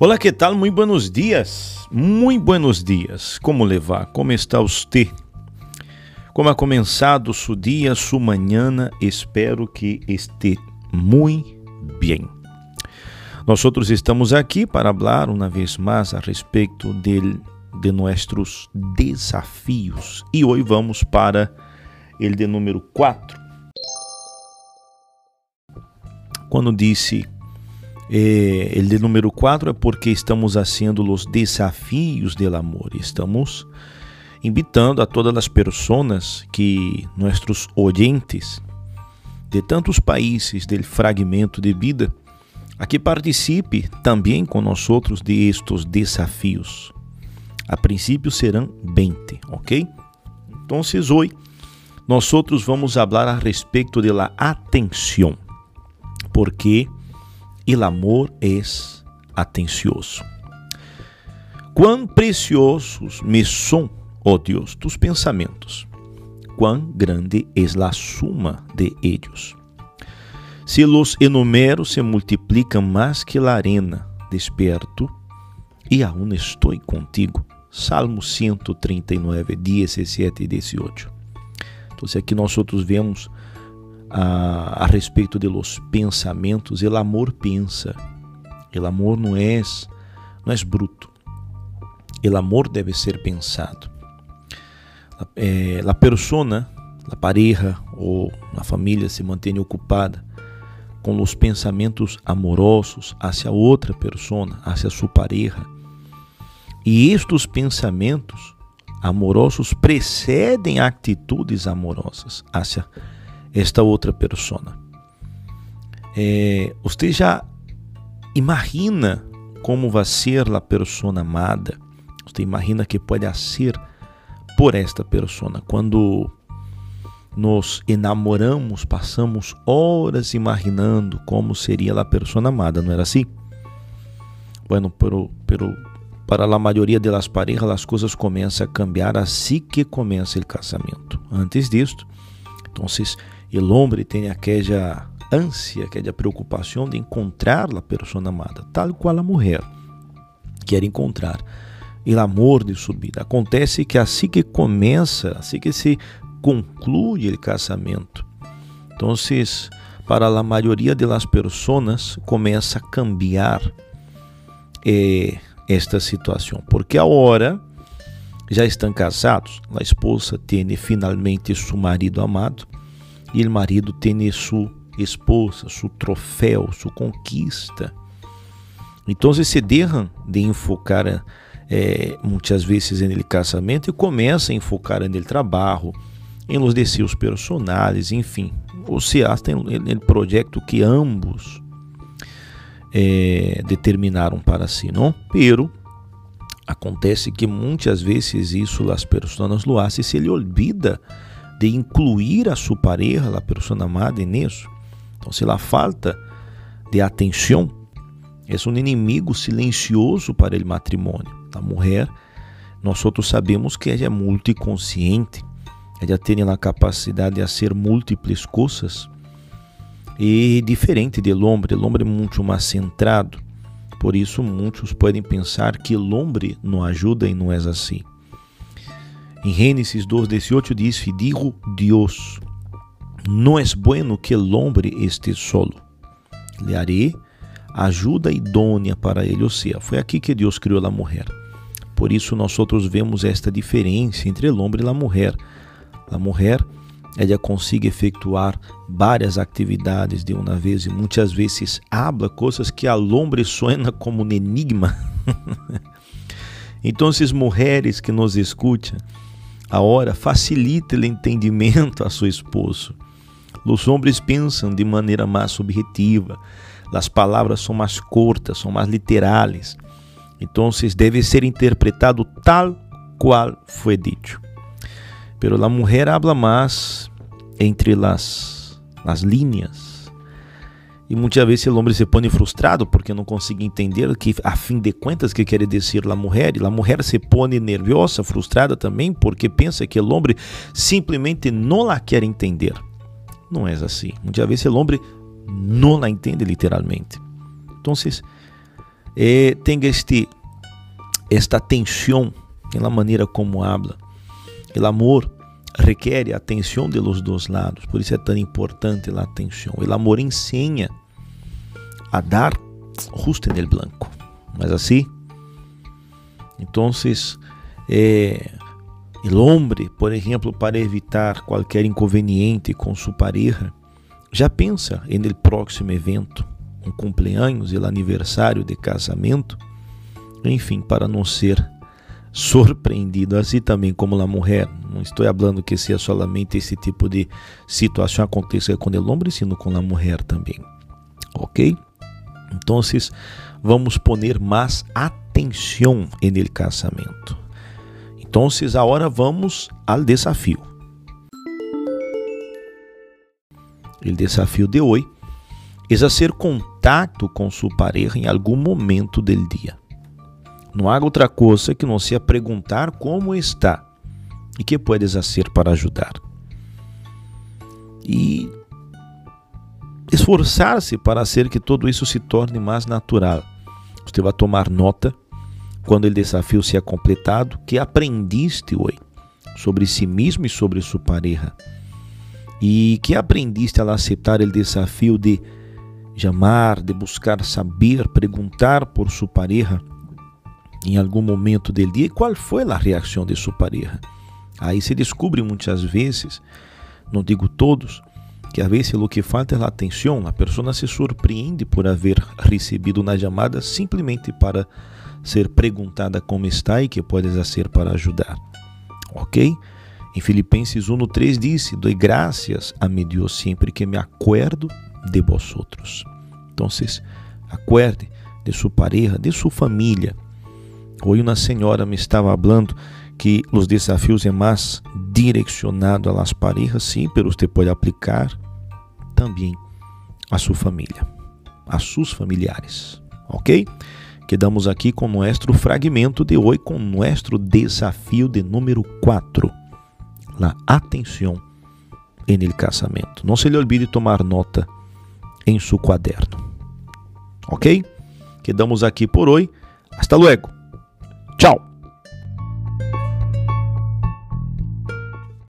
Olá, que tal? Muito buenos dias. Muito buenos dias. Como levar? Como está você? Como ha começado seu dia, sua manhã? Espero que esteja muito bem. Nós outros estamos aqui para falar uma vez mais a respeito de, de nossos desafios. E hoje vamos para ele de número 4. Quando disse eh, ele de número 4 é porque estamos haciendo os desafios do amor. Estamos invitando a todas as pessoas que nossos oyentes de tantos países del fragmento de vida a que participe também nós outros de estes desafios. A princípio serão 20, ok? Então, hoje nós outros vamos falar a respeito de la atenção, porque o amor é atencioso. Quão preciosos me são, ó Deus, tus pensamentos, quão grande é a suma de ellos. Se los enumero, se multiplicam mais que la arena, desperto e aún estou contigo. Salmo 139, 17 e 18. Então, aqui nós outros vemos a, a respeito de los pensamentos, el amor pensa. El amor não é não é bruto. El amor deve ser pensado. É, la persona, la pareja ou a família se mantém ocupada com os pensamentos amorosos hacia outra persona, hacia sua pareja. E estes pensamentos amorosos precedem atitudes amorosas hacia esta outra persona. É, você já imagina como vai ser a persona amada? Você imagina que pode ser por esta persona. Quando nos enamoramos, passamos horas imaginando como seria a persona amada, não era assim? Bueno, pero, pero para a maioria das parejas as coisas começam a cambiar assim que começa o casamento. Antes disto, então o homem tem aquela ânsia, aquela preocupação de encontrar a pessoa amada, tal qual a mulher quer encontrar o amor de sua vida. Acontece que assim que começa, assim que se conclui o casamento, então, para a maioria das pessoas começa a cambiar eh, esta situação, porque agora já estão casados, a esposa tem finalmente seu marido amado, e o marido tem sua esposa, seu troféu, sua conquista. Então se deixam de enfocar eh, muitas vezes no casamento e começam a enfocar no trabalho, em los deseos personais, enfim, ou se hasta no projeto que ambos eh, determinaram para si, não? Pero acontece que muitas vezes isso as pessoas lo hacen se lhe olvida de incluir a sua pareja, a pessoa amada, nisso. Então, se ela falta de atenção, é um inimigo silencioso para o matrimônio. A mulher, nós outros sabemos que ela é multiconsciente, ela tem a capacidade de fazer múltiplas coisas e diferente do homem, o homem é muito mais centrado. Por isso, muitos podem pensar que o homem não ajuda e não é assim. Em Gênesis 2:18 diz: "Digo Deus, não é bueno que o homem esteja solo. Le haré ajuda idônea para ele." Ou seja, foi aqui que Deus criou a mulher. Por isso nós outros vemos esta diferença entre o homem e a mulher. A mulher ela consegue efetuar várias atividades de uma vez e muitas vezes habla coisas que ao homem suena como um enigma. então, mulheres que nos escutam, a hora facilita o entendimento a seu esposo. Os homens pensam de maneira mais subjetiva, as palavras são mais curtas, são mais literais. Então, deve ser interpretado tal qual foi dito. Pero a mulher habla mais entre as, as linhas e muitas vezes o homem se põe frustrado porque não consegue entender que, a fim de contas, que quer dizer a mulher. E a mulher se põe nerviosa, frustrada também, porque pensa que o homem simplesmente não la quer entender. Não é assim. Muitas vezes o homem não la entende literalmente. Então, eh, tenha este, esta atenção na maneira como habla. O amor requer a atenção de los dois lados, por isso é tão importante a atenção. O amor ensina a dar justo el blanco, mas assim. Então, eh, o homem, por exemplo, para evitar qualquer inconveniente com sua pareja, já pensa no próximo evento, um cumpleaños, aniversário de casamento, enfim, para não ser surpreendido, assim também como a mulher. Não estou falando que seja solamente esse tipo de situação aconteça com o homem, sino com a mulher também. Ok? Então, vamos poner mais atenção no casamento. Então, agora vamos ao desafio. O desafio de hoje é fazer contato com sua pareja em algum momento do dia. Não há outra coisa que não seja perguntar como está e que puedes fazer para ajudar. E esforçar-se para fazer que todo isso se torne mais natural. Você vai tomar nota quando o desafio seja completado que aprendiste hoje sobre si mesmo e sobre sua pareja. E que aprendiste a aceitar o desafio de chamar, de buscar saber, perguntar por sua pareja em algum momento do dia e qual foi a reação de sua pareja. Aí se descobre muitas vezes, não digo todos, que a vezes o que falta é a atenção, a pessoa se surpreende por haver recebido uma chamada simplesmente para ser perguntada como está e que pode fazer para ajudar. Ok? Em Filipenses 1:3 disse: "Doi graças a mi Deus sempre que me acuerdo de vosotros". Então, acuerde de sua pareja, de sua família. Hoje uma senhora me estava falando que os desafios é mais direcionado a las parejas, sim, pero você pode aplicar também a sua família, a seus familiares, ok? Quedamos aqui com nosso fragmento de hoje, com nosso desafio de número 4, la atenção en el casamento. Não se lhe olvide tomar nota em seu quaderno, ok? Quedamos aqui por hoje. Hasta luego. Chao.